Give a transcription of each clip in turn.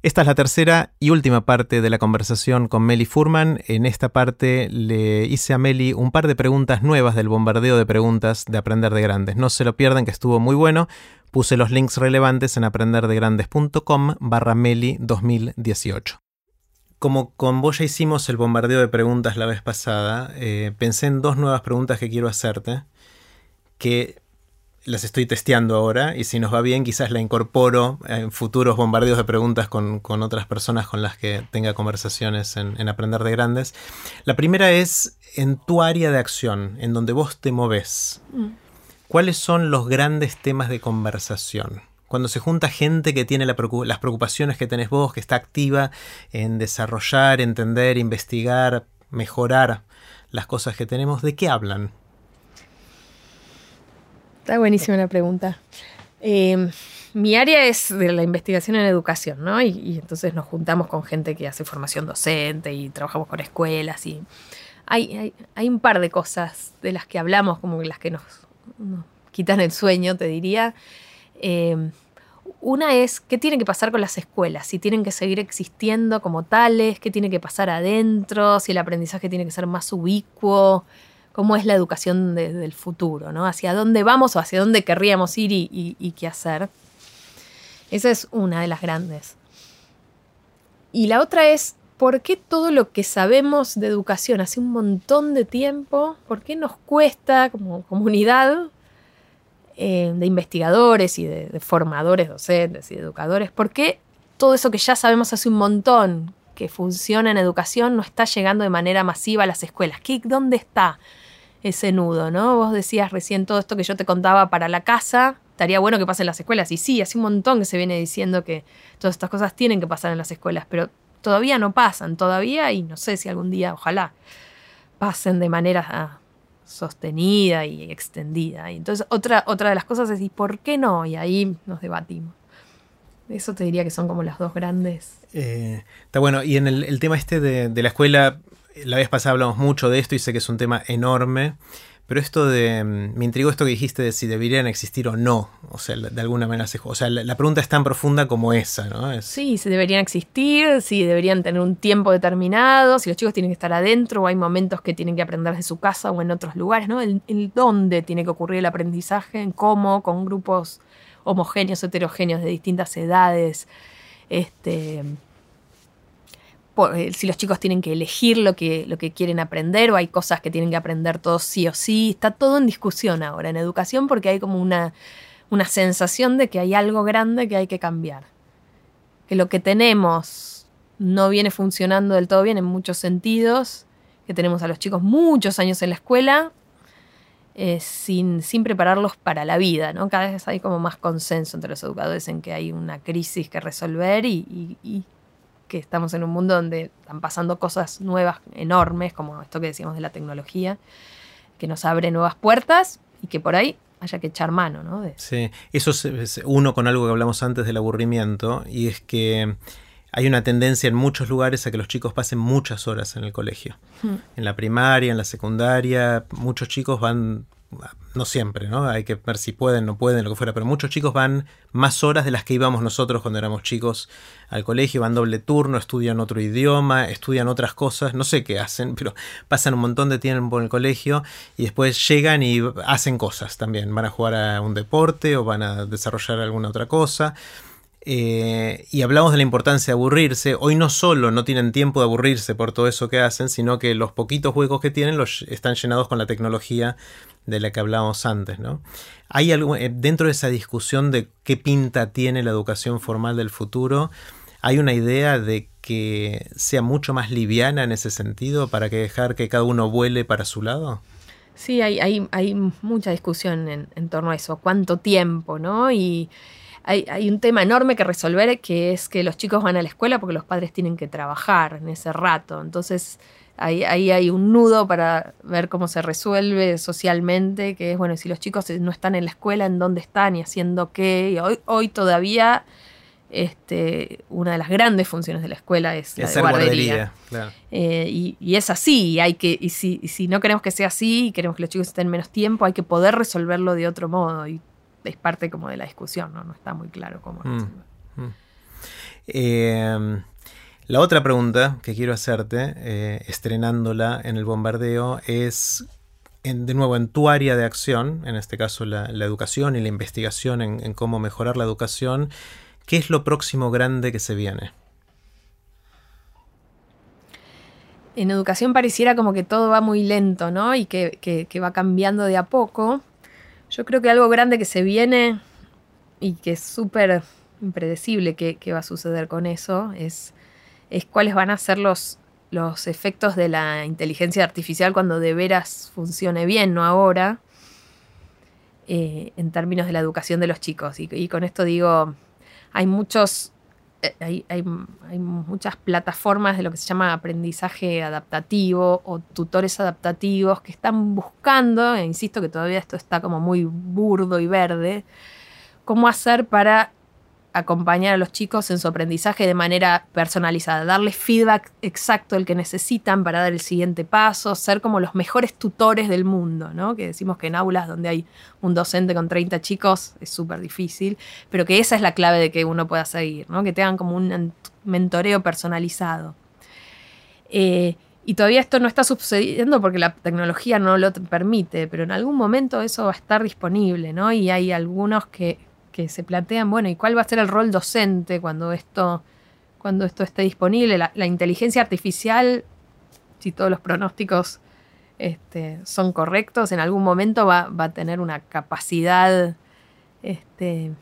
Esta es la tercera y última parte de la conversación con Meli Furman. En esta parte le hice a Meli un par de preguntas nuevas del bombardeo de preguntas de Aprender de Grandes. No se lo pierdan que estuvo muy bueno. Puse los links relevantes en aprenderdegrandes.com barra Meli 2018. Como con vos ya hicimos el bombardeo de preguntas la vez pasada, eh, pensé en dos nuevas preguntas que quiero hacerte que las estoy testeando ahora y si nos va bien quizás la incorporo en futuros bombardeos de preguntas con, otras personas con las que tenga conversaciones en, Aprender de Grandes. La primera es en tu área de acción, en donde vos te moves. Mm. ¿Cuáles son los grandes temas de conversación? Cuando se junta gente que tiene las preocupaciones que tenés vos, que está activa en desarrollar, entender, investigar, mejorar las cosas que tenemos, ¿de qué hablan? Está buenísima la pregunta. Em, mi área es de la investigación en educación, ¿no? Y, entonces nos juntamos con gente que hace formación docente y trabajamos con escuelas y hay, hay, un par de cosas de las que hablamos, como las que nos, quitan el sueño, te diría. Em, una es qué tiene que pasar con las escuelas, si tienen que seguir existiendo como tales, qué tiene que pasar adentro, si el aprendizaje tiene que ser más ubicuo, cómo es la educación del futuro, ¿no? Hacia dónde vamos o hacia dónde querríamos ir y, qué hacer. Esa es una de las grandes. Y la otra es, ¿por qué todo lo que sabemos de educación hace un montón de tiempo, por qué nos cuesta como comunidad eh, de investigadores y de, formadores docentes y educadores, por qué todo eso que ya sabemos hace un montón que funciona en educación no está llegando de manera masiva a las escuelas? ¿Qué, ¿Dónde está? Ese nudo, ¿no? Vos decías recién todo esto que yo te contaba para la casa, estaría bueno que pase en las escuelas. Y sí, hace un montón que se viene diciendo que todas estas cosas tienen que pasar en las escuelas, pero todavía no pasan, todavía, y no sé si algún día, ojalá, pasen de manera ah, sostenida y extendida. Y entonces, otra, otra de las cosas es, ¿y por qué no? Y ahí nos debatimos. Eso te diría que son como las dos grandes. Eh, está bueno, y en el, tema este de, de, la escuela, la vez pasada hablamos mucho de esto y sé que es un tema enorme, pero esto de. Mm, me intrigó esto que dijiste de si deberían existir o no. O sea, de alguna manera se. O sea, la, pregunta es tan profunda como esa, ¿no? Sí, si deberían existir, si deberían tener un tiempo determinado, si los chicos tienen que estar adentro o hay momentos que tienen que aprender de su casa o en otros lugares, ¿no? El, dónde tiene que ocurrir el aprendizaje, en cómo, con grupos homogéneos, heterogéneos de distintas edades. Este si los chicos tienen que elegir lo que, lo que quieren aprender o hay cosas que tienen que aprender todos sí o sí. Está todo en discusión ahora en educación porque hay como una, una sensación de que hay algo grande que hay que cambiar. Que lo que tenemos no viene funcionando del todo bien en muchos sentidos, que tenemos a los chicos muchos años en la escuela eh, sin, sin, prepararlos para la vida. ¿no? Cada vez hay como más consenso entre los educadores en que hay una crisis que resolver y que estamos en un mundo donde están pasando cosas nuevas, enormes, como esto que decíamos de la tecnología, que nos abre nuevas puertas y que por ahí haya que echar mano, ¿no? Sí, eso es uno con algo que hablamos antes del aburrimiento, y es que hay una tendencia en muchos lugares a que los chicos pasen muchas horas en el colegio. Hmm. En la primaria, en la secundaria, muchos chicos van no siempre, ¿no? Hay que ver si pueden, no pueden, lo que fuera, pero muchos chicos van más horas de las que íbamos nosotros cuando éramos chicos al colegio, van doble turno, estudian otro idioma, estudian otras cosas, no sé qué hacen, pero pasan un montón de tiempo en el colegio y después llegan y hacen cosas también, van a jugar a un deporte o van a desarrollar alguna otra cosa. Eh, y hablamos de la importancia de aburrirse. Hoy no solo no tienen tiempo de aburrirse por todo eso que hacen, sino que los poquitos huecos que tienen los están llenados con la tecnología de la que hablábamos antes, ¿no? Hay algo eh, dentro de esa discusión de qué pinta tiene la educación formal del futuro, hay una idea de que sea mucho más liviana en ese sentido para que dejar que cada uno vuele para su lado. Sí, hay, hay, hay mucha discusión en, en, torno a eso, cuánto tiempo, ¿no? Y hay, hay, un tema enorme que resolver que es que los chicos van a la escuela porque los padres tienen que trabajar en ese rato. Entonces, Ahí, hay un nudo para ver cómo se resuelve socialmente, que es, bueno, si los chicos no están en la escuela, ¿en dónde están y haciendo qué? Y hoy, hoy todavía este, una de las grandes funciones de la escuela es la de guardería. Eh, y, es así, hay que, y si, si, no queremos que sea así y queremos que los chicos estén menos tiempo, hay que poder resolverlo de otro modo. Y es parte como de la discusión, ¿no? No está muy claro cómo mm. Mm. Eh, la otra pregunta que quiero hacerte, eh, estrenándola en el bombardeo, es de nuevo en tu área de acción, en este caso la, educación y la investigación en, cómo mejorar la educación, ¿qué es lo próximo grande que se viene? En educación pareciera como que todo va muy lento, ¿no? Y que, va cambiando de a poco. Yo creo que algo grande que se viene y que es súper impredecible que, va a suceder con eso es es cuáles van a ser los, los efectos de la inteligencia artificial cuando de veras funcione bien, no ahora, eh, en términos de la educación de los chicos. Y, con esto digo, hay muchos... Eh, hay, hay, muchas plataformas de lo que se llama aprendizaje adaptativo o tutores adaptativos que están buscando, e insisto que todavía esto está como muy burdo y verde, cómo hacer para acompañar a los chicos en su aprendizaje de manera personalizada, darles feedback exacto el que necesitan para dar el siguiente paso, ser como los mejores tutores del mundo, ¿no? Que decimos que en aulas donde hay un docente con 30 chicos es súper difícil, pero que esa es la clave de que uno pueda seguir, ¿no? Que tengan como un mentoreo personalizado. Eh, y todavía esto no está sucediendo porque la tecnología no lo permite, pero en algún momento eso va a estar disponible, ¿no? Y hay algunos que, que se plantean, bueno, ¿y cuál va a ser el rol docente cuando esto, cuando esto esté disponible? La, inteligencia artificial, si todos los pronósticos este, son correctos, en algún momento va, a tener una capacidad este,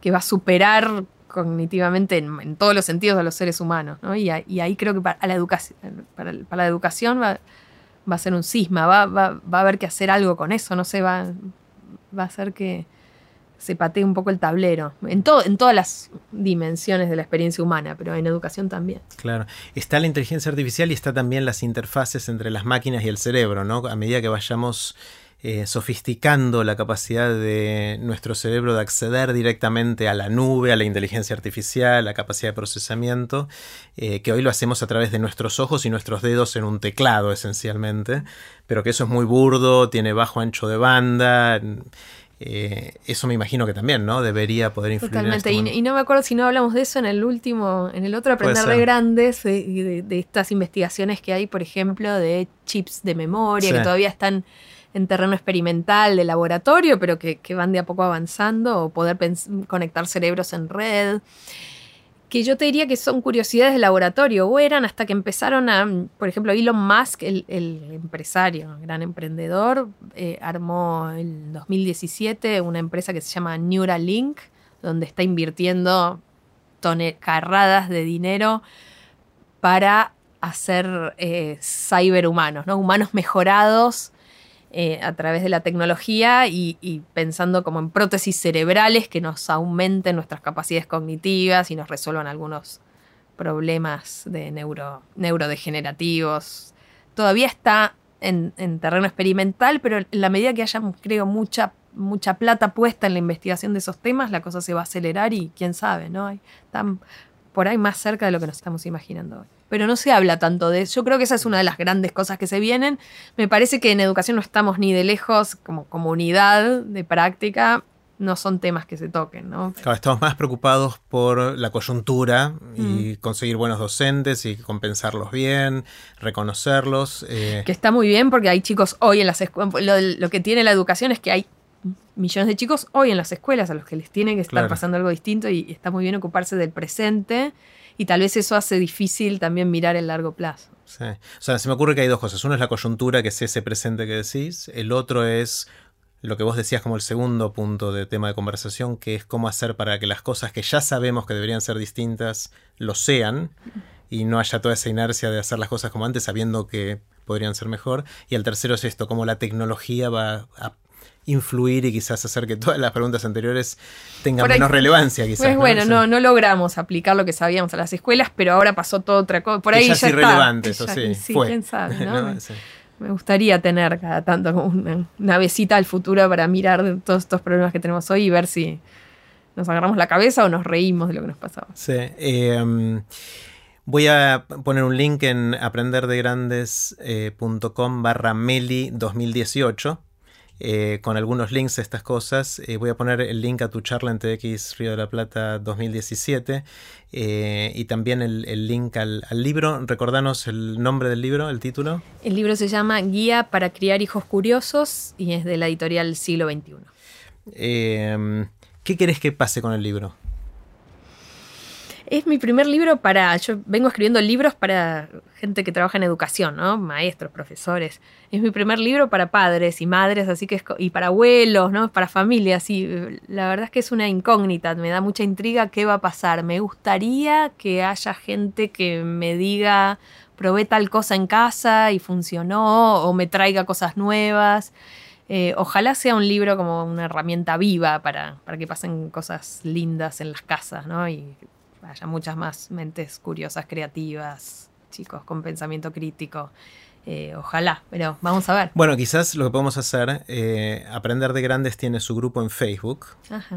que va a superar cognitivamente en, todos los sentidos a los seres humanos. Y, ahí creo que para la educación, para, la educación va, a ser un cisma, va, va, a haber que hacer algo con eso, no sé, va, va a ser que, se patea un poco el tablero, en, en todas las dimensiones de la experiencia humana, pero en educación también. Claro, está la inteligencia artificial y está también las interfaces entre las máquinas y el cerebro, ¿no? A medida que vayamos eh, sofisticando la capacidad de nuestro cerebro de acceder directamente a la nube, a la inteligencia artificial, la capacidad de procesamiento, eh, que hoy lo hacemos a través de nuestros ojos y nuestros dedos en un teclado esencialmente, pero que eso es muy burdo, tiene bajo ancho de banda. Eh, eso me imagino que también, ¿no? Debería poder influir. Totalmente. En este y, no me acuerdo si no hablamos de eso en el último, en el otro Aprender de Grandes, de, estas investigaciones que hay, por ejemplo, de chips de memoria, que todavía están en terreno experimental de laboratorio, pero que, que van de a poco avanzando, o poder conectar cerebros en red que yo te diría que son curiosidades de laboratorio, o eran hasta que empezaron a, por ejemplo, Elon Musk, el, empresario, gran emprendedor, eh, armó en 2017 una empresa que se llama Neuralink, donde está invirtiendo carradas de dinero para hacer eh, cyberhumanos, ¿no? humanos mejorados eh, a través de la tecnología y, pensando como en prótesis cerebrales que nos aumenten nuestras capacidades cognitivas y nos resuelvan algunos problemas de neuro, neurodegenerativos. Todavía está en, terreno experimental, pero en la medida que haya, creo, mucha, mucha plata puesta en la investigación de esos temas, la cosa se va a acelerar y quién sabe, ¿no? Están por ahí más cerca de lo que nos estamos imaginando hoy pero no se habla tanto de eso. Yo creo que esa es una de las grandes cosas que se vienen. Me parece que en educación no estamos ni de lejos como comunidad de práctica. No son temas que se toquen, ¿no? Claro, estamos más preocupados por la coyuntura y mm. conseguir buenos docentes y compensarlos bien, reconocerlos. Eh. Que está muy bien porque hay chicos hoy en las escuelas. Lo, que tiene la educación es que hay millones de chicos hoy en las escuelas a los que les tiene que estar pasando algo distinto y está muy bien ocuparse del presente y tal vez eso hace difícil también mirar el largo plazo. Sí. O sea, se me ocurre que hay dos cosas. Uno es la coyuntura, que es ese presente que decís. El otro es lo que vos decías como el segundo punto de tema de conversación, que es cómo hacer para que las cosas que ya sabemos que deberían ser distintas lo sean y no haya toda esa inercia de hacer las cosas como antes sabiendo que podrían ser mejor. Y el tercero es esto, cómo la tecnología va a influir y quizás hacer que todas las preguntas anteriores tengan menos relevancia quizás. Pues bueno, no, no logramos aplicar lo que sabíamos a las escuelas, pero ahora pasó toda otra cosa. Por ahí ya, es irrelevante, eso sí. sí quién sabe, ¿no? Me gustaría tener cada tanto una, una visita al futuro para mirar todos estos problemas que tenemos hoy y ver si nos agarramos la cabeza o nos reímos de lo que nos pasaba. Sí. Em, voy a poner un link en aprenderdegrandes.com barra meli 2018 eh, con algunos links a estas cosas. Eh, voy a poner el link a tu charla en TX Río de la Plata 2017 eh, y también el, link al, libro. Recordanos el nombre del libro, el título. El libro se llama Guía para criar hijos curiosos y es de la editorial Siglo XXI. ¿Qué querés que pase con el libro? Es mi primer libro para. Yo vengo escribiendo libros para gente que trabaja en educación, ¿no? Maestros, profesores. Es mi primer libro para padres y madres, así que es, y para abuelos, ¿no? Para familias. Y la verdad es que es una incógnita. Me da mucha intriga qué va a pasar. Me gustaría que haya gente que me diga, probé tal cosa en casa y funcionó, o me traiga cosas nuevas. Eh, ojalá sea un libro como una herramienta viva para, para, que pasen cosas lindas en las casas, ¿no? Y haya muchas más mentes curiosas, creativas, chicos con pensamiento crítico. Eh, ojalá, pero vamos a ver. Bueno, quizás lo que podemos hacer, eh, Aprender de Grandes tiene su grupo en Facebook.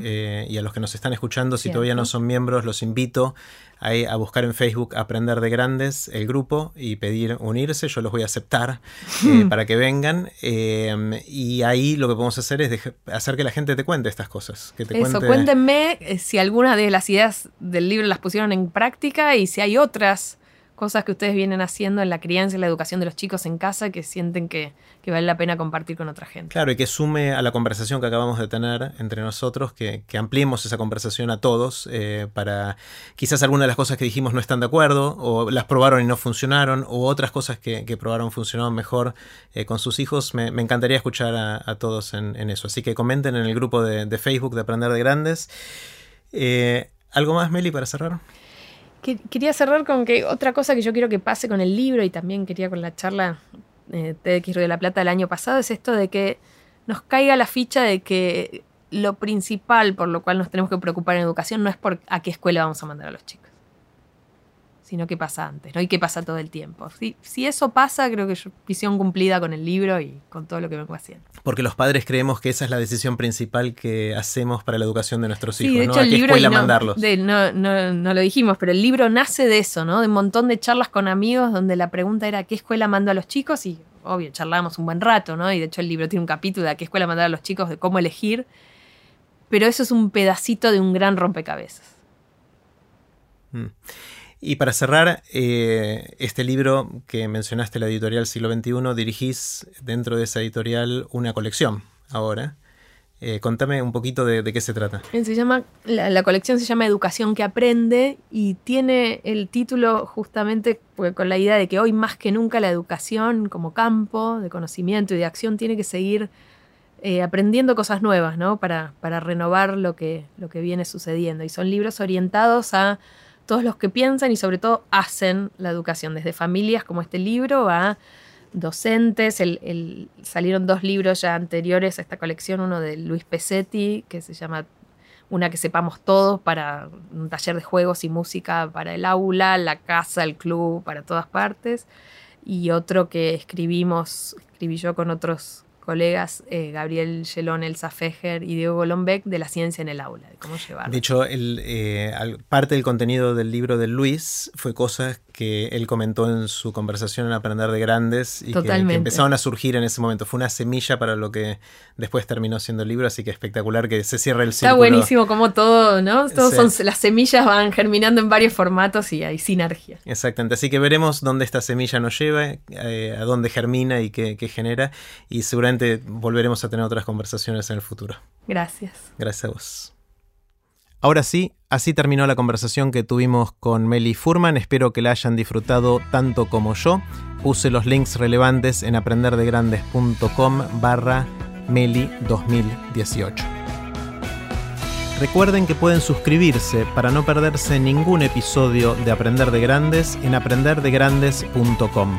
Eh, y a los que nos están escuchando, si todavía no son miembros, los invito a, buscar en Facebook Aprender de Grandes, el grupo, y pedir unirse. Yo los voy a aceptar para que vengan. y ahí lo que podemos hacer es hacer que la gente te cuente estas cosas. Que Eso, cuéntenme si alguna de las ideas del libro las pusieron en práctica y si hay otras cosas que ustedes vienen haciendo en la crianza y la educación de los chicos en casa que sienten que, vale la pena compartir con otra gente. Claro, y que sume a la conversación que acabamos de tener entre nosotros, que, ampliemos esa conversación a todos eh, para quizás algunas de las cosas que dijimos no están de acuerdo, o las probaron y no funcionaron, o otras cosas que, probaron funcionaron mejor eh, con sus hijos. Me, encantaría escuchar a, todos en, eso. Así que comenten en el grupo de, Facebook de Aprender de Grandes. Eh, ¿Algo más, Meli, para cerrar? Quería cerrar con que otra cosa que yo quiero que pase con el libro y también quería con la charla eh, TX de la Plata del año pasado es esto de que nos caiga la ficha de que lo principal por lo cual nos tenemos que preocupar en educación no es por a qué escuela vamos a mandar a los chicos sino qué pasa antes, ¿no? Y qué pasa todo el tiempo. Si, si eso pasa, creo que es visión cumplida con el libro y con todo lo que vengo haciendo. Porque los padres creemos que esa es la decisión principal que hacemos para la educación de nuestros hijos, de hecho, ¿A qué escuela no, mandarlos? no, no, no, lo dijimos, pero el libro nace de eso, ¿no? De un montón de charlas con amigos donde la pregunta era ¿qué escuela mando a los chicos? Y obvio, charlábamos un buen rato, ¿no? Y de hecho el libro tiene un capítulo de a qué escuela mandar a los chicos, de cómo elegir. Pero eso es un pedacito de un gran rompecabezas. Mm. Y para cerrar, eh, este libro que mencionaste, la editorial Siglo XXI, dirigís dentro de esa editorial una colección ahora. Eh, contame un poquito de, qué se trata. Se llama, la, colección se llama Educación que aprende y tiene el título justamente con la idea de que hoy más que nunca la educación como campo de conocimiento y de acción tiene que seguir eh, aprendiendo cosas nuevas, ¿no? Para, para renovar lo que, lo que viene sucediendo. Y son libros orientados a todos los que piensan y sobre todo hacen la educación, desde familias como este libro a docentes. El, salieron dos libros ya anteriores a esta colección, uno de Luis Pesetti, que se llama Una que sepamos todos, para un taller de juegos y música para el aula, la casa, el club, para todas partes. Y otro que escribimos, escribí yo con otros colegas eh, Gabriel Gelón, Elsa Fejer y Diego Golombek de la ciencia en el aula, de cómo llevarlo. De hecho, el, eh, parte del contenido del libro de Luis fue cosas que él comentó en su conversación en Aprender de Grandes y que, empezaron a surgir en ese momento. Fue una semilla para lo que después terminó siendo el libro, así que espectacular que se cierre el círculo. Está buenísimo como todo, ¿no? Todos son, las semillas van germinando en varios formatos y hay sinergia. Exactamente, así que veremos dónde esta semilla nos lleva, eh, a dónde germina y qué, qué genera y seguramente volveremos a tener otras conversaciones en el futuro. Gracias. Gracias a vos. Ahora sí, así terminó la conversación que tuvimos con Meli Furman. Espero que la hayan disfrutado tanto como yo. Puse los links relevantes en aprenderdegrandes.com barra Meli 2018. Recuerden que pueden suscribirse para no perderse ningún episodio de Aprender de Grandes en aprenderdegrandes.com.